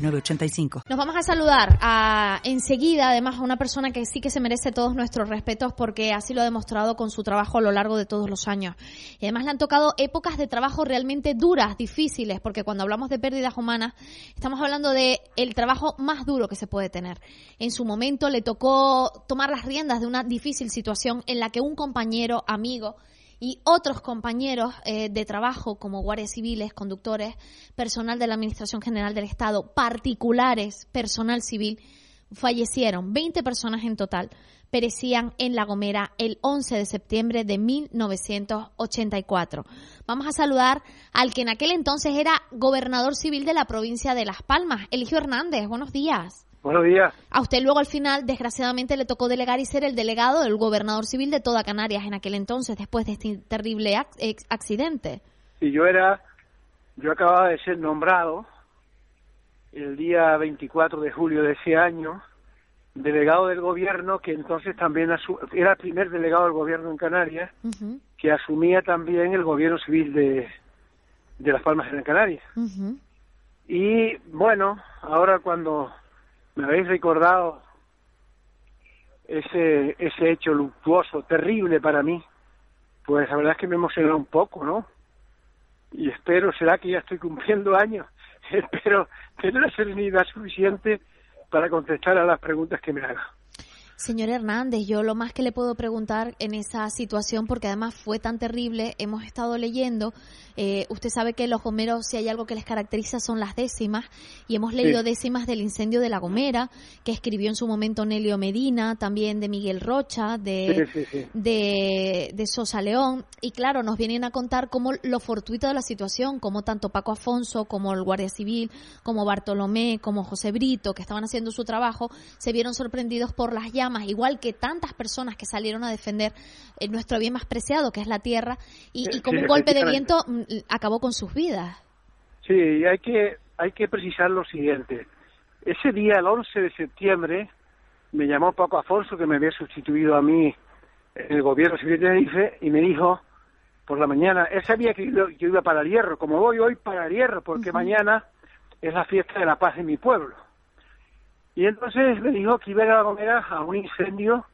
nos vamos a saludar enseguida, además, a una persona que sí que se merece todos nuestros respetos porque así lo ha demostrado con su trabajo a lo largo de todos los años. Y además le han tocado épocas de trabajo realmente duras, difíciles, porque cuando hablamos de pérdidas humanas, estamos hablando de el trabajo más duro que se puede tener. En su momento le tocó tomar las riendas de una difícil situación en la que un compañero, amigo, y otros compañeros eh, de trabajo como guardias civiles, conductores, personal de la Administración General del Estado, particulares, personal civil, fallecieron. 20 personas en total perecían en La Gomera el 11 de septiembre de 1984. Vamos a saludar al que en aquel entonces era gobernador civil de la provincia de Las Palmas, Eligio Hernández. Buenos días. Buenos días. A usted luego al final, desgraciadamente, le tocó delegar y ser el delegado del gobernador civil de toda Canarias en aquel entonces, después de este terrible accidente. Sí, yo era, yo acababa de ser nombrado el día 24 de julio de ese año delegado del gobierno que entonces también era el primer delegado del gobierno en Canarias que asumía también el gobierno civil de, de Las Palmas en Canarias. Y bueno, ahora cuando me habéis recordado ese, ese hecho luctuoso, terrible para mí, pues la verdad es que me emociona un poco, ¿no? Y espero, será que ya estoy cumpliendo años, espero tener la serenidad suficiente para contestar a las preguntas que me hagan. Señor Hernández, yo lo más que le puedo preguntar en esa situación, porque además fue tan terrible, hemos estado leyendo, eh, usted sabe que los gomeros, si hay algo que les caracteriza, son las décimas, y hemos leído décimas del incendio de La Gomera, que escribió en su momento Nelio Medina, también de Miguel Rocha, de, de, de, Sosa León, y claro, nos vienen a contar cómo lo fortuito de la situación, como tanto Paco Afonso, como el Guardia Civil, como Bartolomé, como José Brito, que estaban haciendo su trabajo, se vieron sorprendidos por las llamas igual que tantas personas que salieron a defender eh, nuestro bien más preciado, que es la tierra, y, como un golpe de viento mm, acabó con sus vidas. Sí, hay que, hay que precisar lo siguiente. Ese día, el 11 de septiembre, me llamó Paco Afonso, que me había sustituido a mí en el gobierno civil de Tenerife, y me dijo por la mañana, él sabía que yo, iba para el hierro, como voy hoy para el hierro, porque mañana es la fiesta de la paz en mi pueblo. Y entonces me dijo que iba a la Gomera a un incendio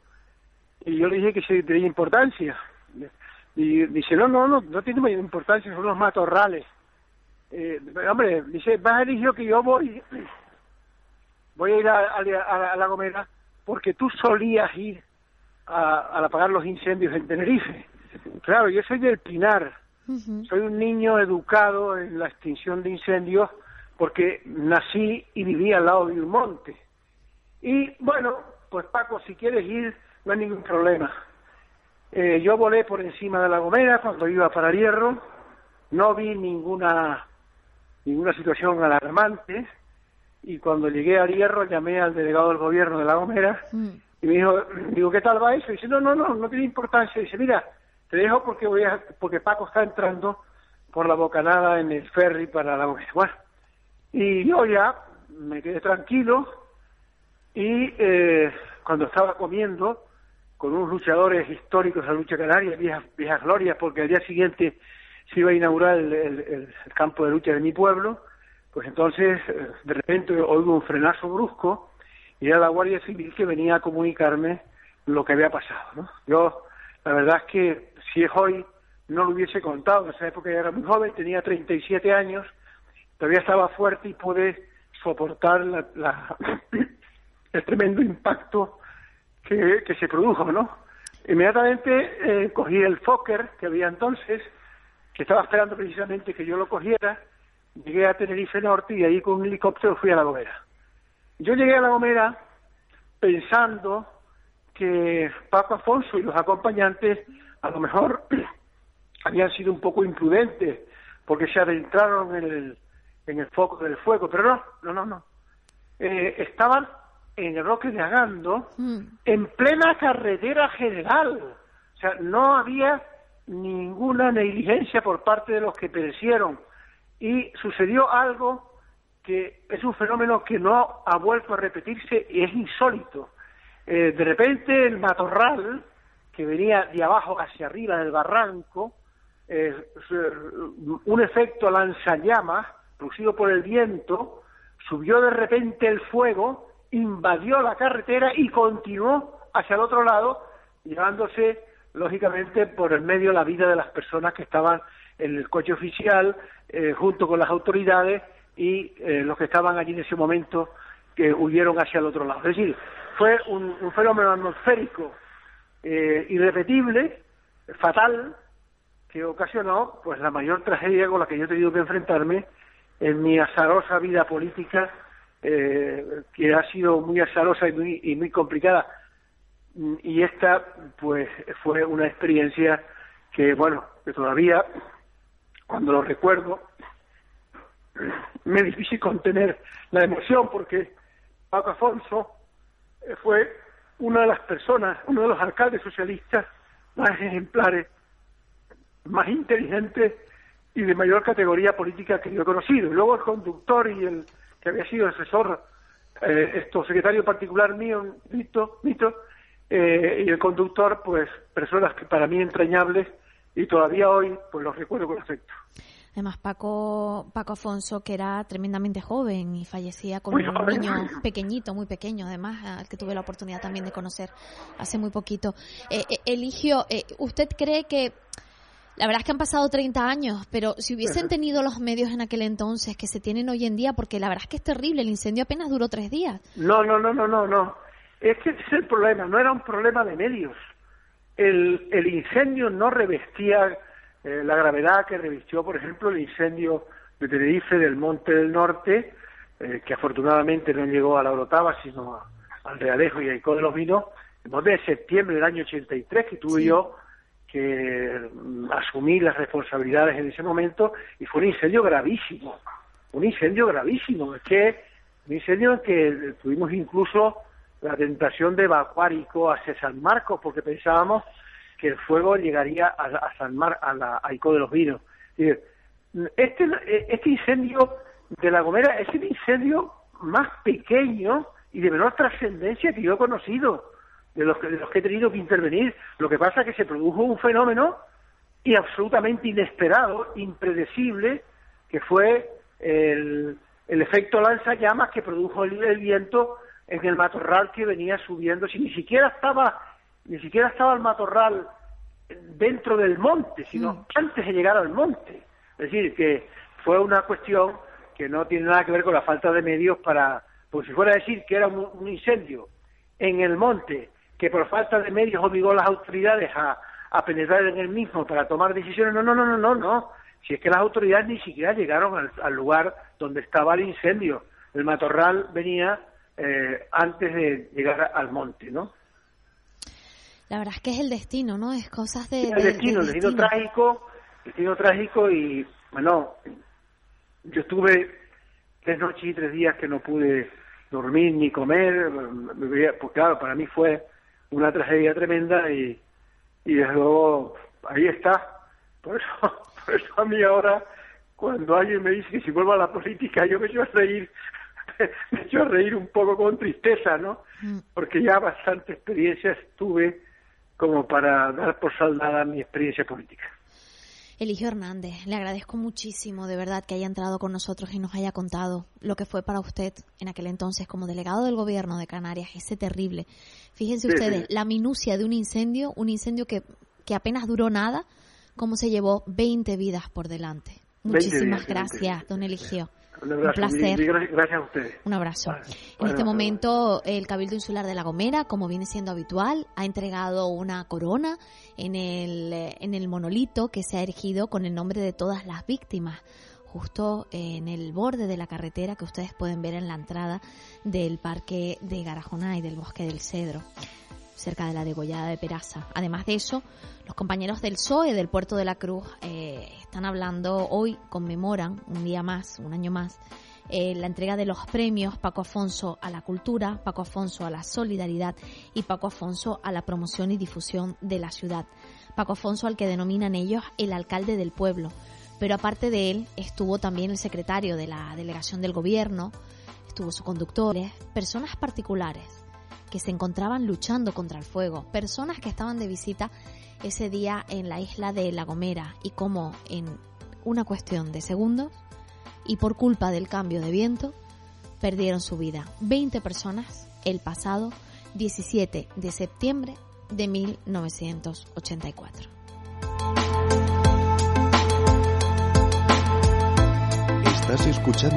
y yo le dije que se tenía importancia. Y dice, no, no, no, no tiene mayor importancia, son los matorrales. Eh, hombre, dice, vas a elegir que yo voy, voy a ir a, la Gomera porque tú solías ir a, apagar los incendios en Tenerife. Claro, yo soy del Pinar, soy un niño educado en la extinción de incendios porque nací y viví al lado de un monte. Y bueno, pues Paco, si quieres ir, no hay ningún problema. Eh, yo volé por encima de la Gomera cuando iba para Hierro, no vi ninguna ninguna situación alarmante y cuando llegué a Hierro llamé al delegado del gobierno de la Gomera mm. y me dijo, digo, ¿qué tal va eso? Y dice, no, no, no, no tiene importancia. Y dice, mira, te dejo porque voy a, porque Paco está entrando por la bocanada en el ferry para la Gomera. Bueno, y yo ya me quedé tranquilo, y eh, cuando estaba comiendo con unos luchadores históricos de la lucha canaria, viejas, viejas glorias, porque al día siguiente se iba a inaugurar el, campo de lucha de mi pueblo, pues entonces eh, de repente oigo un frenazo brusco y era la Guardia Civil que venía a comunicarme lo que había pasado. ¿no? Yo, la verdad es que si es hoy, no lo hubiese contado. En esa época ya era muy joven, tenía 37 años, todavía estaba fuerte y pude soportar la, el tremendo impacto que, que se produjo, ¿no? Inmediatamente eh, cogí el Fokker que había entonces, que estaba esperando precisamente que yo lo cogiera, llegué a Tenerife Norte y ahí con un helicóptero fui a La Gomera. Yo llegué a La Gomera pensando que Paco Afonso y los acompañantes a lo mejor habían sido un poco imprudentes porque se adentraron en el, en el foco del fuego, pero no, no, no, no. eh, estaban en el Roque de Agando, Mm. en plena carretera general. O sea, no había ninguna negligencia por parte de los que perecieron. Y sucedió algo que es un fenómeno que no ha vuelto a repetirse y es insólito. Eh, de repente el matorral, que venía de abajo hacia arriba del barranco, eh, se- un efecto lanzallamas producido por el viento, subió de repente el fuego, invadió la carretera y continuó hacia el otro lado, llevándose, lógicamente, por el medio la vida de las personas que estaban en el coche oficial, eh, junto con las autoridades y eh, los que estaban allí en ese momento que huyeron hacia el otro lado. Es decir, fue un, fenómeno atmosférico eh, irrepetible, fatal, que ocasionó pues la mayor tragedia con la que yo he tenido que enfrentarme en mi azarosa vida política, eh, que ha sido muy azarosa y muy, y muy complicada. Y esta, pues, fue una experiencia que, bueno, que todavía, cuando lo recuerdo, me es difícil contener la emoción porque Paco Afonso eh, fue una de las personas, uno de los alcaldes socialistas más ejemplares, más inteligentes y de mayor categoría política que yo he conocido. Y luego el conductor y el que había sido asesor, eh, esto secretario particular mío, Mito, Mito eh, y el conductor, pues personas que para mí entrañables y todavía hoy pues los recuerdo con afecto. Además, Paco, Paco Afonso, que era tremendamente joven y fallecía con Muy un joven. niño pequeñito, muy pequeño, además, al que tuve la oportunidad también de conocer hace muy poquito. Eh, eh, Eligio, eh, ¿usted cree que, la verdad es que han pasado 30 años, pero si hubiesen tenido los medios en aquel entonces que se tienen hoy en día, porque la verdad es que es terrible, el incendio apenas duró tres días. No, no, no, no, no, no. Es que ese es el problema, no era un problema de medios. El, el incendio no revestía eh, la gravedad que revistió, por ejemplo, el incendio de Tenerife del Monte del Norte, eh, que afortunadamente no llegó a la Orotava, sino a- al Realejo y a Ico de los Vinos, el monte de septiembre del año 83, que tuve Sí. yo que mm, asumir las responsabilidades en ese momento, y fue un incendio gravísimo, un incendio gravísimo, es que un incendio en que tuvimos incluso la tentación de evacuar Ico hacia San Marcos, porque pensábamos que el fuego llegaría a, a San Mar, a, la, a Ico de los Vinos. Este, este incendio de La Gomera es el incendio más pequeño y de menor trascendencia que yo he conocido, de los, que, de los que he tenido que intervenir. Lo que pasa es que se produjo un fenómeno y absolutamente inesperado, impredecible, que fue el, el efecto lanzallamas que produjo el, el viento en el matorral que venía subiendo. Si ni siquiera estaba, ni siquiera estaba el matorral dentro del monte, sino Mm. antes de llegar al monte. Es decir, que fue una cuestión que no tiene nada que ver con la falta de medios para, pues si fuera a decir que era un, un incendio en el monte, que por falta de medios obligó a las autoridades a, a penetrar en el mismo para tomar decisiones, no, no, no, no, no, no. Si es que las autoridades ni siquiera llegaron al, al lugar donde estaba el incendio. El matorral venía eh, antes de llegar al monte, ¿no? La verdad es que es el destino, ¿no? Es cosas de, el de- destino, el destino trágico, el destino trágico y bueno, yo estuve tres noches y tres días que no pude dormir ni comer, pues claro, para mí fue una tragedia tremenda y, y desde luego ahí está. Por eso, por eso a mí ahora, cuando alguien me dice que si vuelvo a la política, yo me echo a reír, me echo a reír un poco con tristeza, ¿no? Mm. Porque ya bastante experiencias tuve como para dar por saldada mi experiencia política. Eligio Hernández, le agradezco muchísimo de verdad que haya entrado con nosotros y nos haya contado lo que fue para usted en aquel entonces como delegado del gobierno de Canarias, ese terrible. Fíjense Sí, ustedes, sí. la minucia de un incendio, un incendio que, que apenas duró nada, cómo se llevó 20 vidas por delante. 20 Muchísimas gracias, 20. don Eligio. Un Un abrazo, placer. y- y gracias, a ustedes. Un abrazo. Vale. En Bueno, este bueno. momento, el Cabildo Insular de La Gomera, como viene siendo habitual, ha entregado una corona en el, en el monolito que se ha erigido con el nombre de todas las víctimas, justo en el borde de la carretera que ustedes pueden ver en la entrada del Parque de Garajona y del Bosque del Cedro cerca de la degollada de Peraza. Además de eso, los compañeros del PSOE del Puerto de la Cruz eh, están hablando hoy, conmemoran un día más, un año más, eh, la entrega de los premios Paco Afonso a la cultura, Paco Afonso a la solidaridad y Paco Afonso a la promoción y difusión de la ciudad. Paco Afonso al que denominan ellos el alcalde del pueblo. Pero aparte de él estuvo también el secretario de la delegación del gobierno, estuvo su conductor, personas particulares que se encontraban luchando contra el fuego, personas que estaban de visita ese día en la isla de La Gomera y como en una cuestión de segundos y por culpa del cambio de viento perdieron su vida. 20 personas el pasado 17 de septiembre de 1984. Estás escuchando